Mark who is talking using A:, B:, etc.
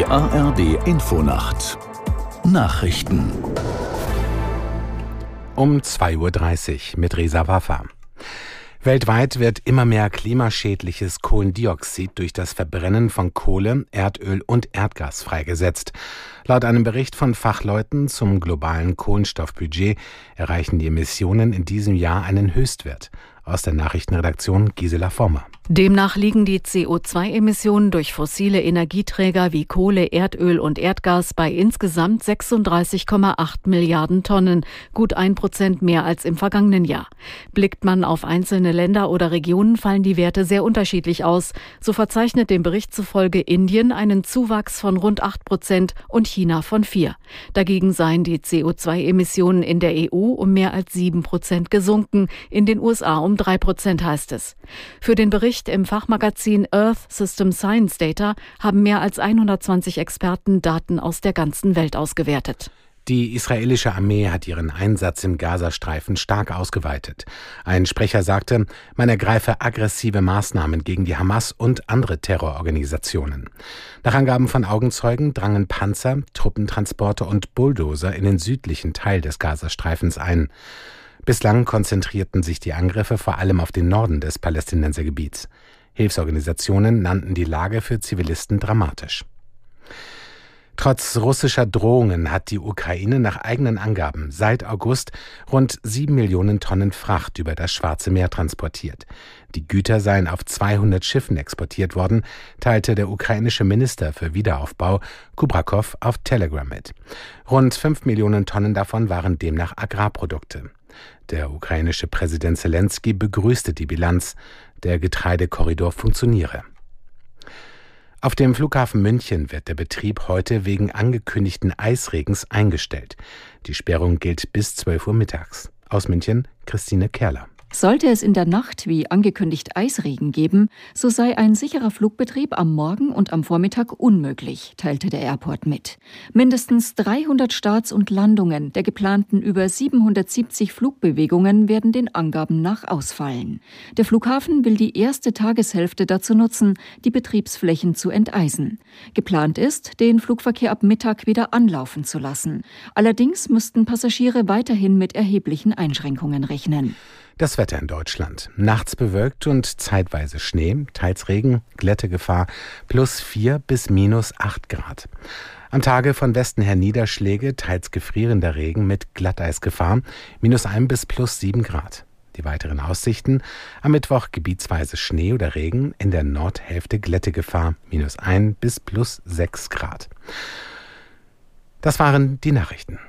A: ARD Infonacht Nachrichten
B: um 2.30 Uhr mit Resa Waffa. Weltweit wird immer mehr klimaschädliches Kohlendioxid durch das Verbrennen von Kohle, Erdöl und Erdgas freigesetzt. Laut einem Bericht von Fachleuten zum globalen Kohlenstoffbudget erreichen die Emissionen in diesem Jahr einen Höchstwert. Aus der Nachrichtenredaktion Gisela Former.
C: Demnach liegen die CO2-Emissionen durch fossile Energieträger wie Kohle, Erdöl und Erdgas bei insgesamt 36,8 Milliarden Tonnen, gut ein Prozent mehr als im vergangenen Jahr. Blickt man auf einzelne Länder oder Regionen, fallen die Werte sehr unterschiedlich aus. So verzeichnet dem Bericht zufolge Indien einen Zuwachs von rund 8 Prozent und China von 4. Dagegen seien die CO2-Emissionen in der EU um mehr als 7 Prozent gesunken, in den USA um 3 Prozent heißt es. Für den Bericht Bericht im Fachmagazin Earth System Science Data haben mehr als 120 Experten Daten aus der ganzen Welt ausgewertet.
B: Die israelische Armee hat ihren Einsatz im Gazastreifen stark ausgeweitet. Ein Sprecher sagte, man ergreife aggressive Maßnahmen gegen die Hamas und andere Terrororganisationen. Nach Angaben von Augenzeugen drangen Panzer, Truppentransporte und Bulldozer in den südlichen Teil des Gazastreifens ein. Bislang konzentrierten sich die Angriffe vor allem auf den Norden des Palästinensergebiets. Hilfsorganisationen nannten die Lage für Zivilisten dramatisch. Trotz russischer Drohungen hat die Ukraine nach eigenen Angaben seit August rund sieben Millionen Tonnen Fracht über das Schwarze Meer transportiert. Die Güter seien auf 200 Schiffen exportiert worden, teilte der ukrainische Minister für Wiederaufbau Kubrakow auf Telegram mit. Rund fünf Millionen Tonnen davon waren demnach Agrarprodukte. Der ukrainische Präsident Zelensky begrüßte die Bilanz. Der Getreidekorridor funktioniere. Auf dem Flughafen München wird der Betrieb heute wegen angekündigten Eisregens eingestellt. Die Sperrung gilt bis 12 Uhr mittags. Aus München Christine Kerler.
D: Sollte es in der Nacht wie angekündigt Eisregen geben, so sei ein sicherer Flugbetrieb am Morgen und am Vormittag unmöglich, teilte der Airport mit. Mindestens 300 Starts und Landungen der geplanten über 770 Flugbewegungen werden den Angaben nach ausfallen. Der Flughafen will die erste Tageshälfte dazu nutzen, die Betriebsflächen zu enteisen. Geplant ist, den Flugverkehr ab Mittag wieder anlaufen zu lassen. Allerdings müssten Passagiere weiterhin mit erheblichen Einschränkungen rechnen.
B: Das Wetter in Deutschland. Nachts bewölkt und zeitweise Schnee, teils Regen, Glättegefahr plus 4 bis minus 8 Grad. Am Tage von Westen her Niederschläge, teils gefrierender Regen mit Glatteisgefahr, minus 1 bis plus 7 Grad. Die weiteren Aussichten. Am Mittwoch gebietsweise Schnee oder Regen, in der Nordhälfte Glättegefahr, minus 1 bis plus 6 Grad. Das waren die Nachrichten.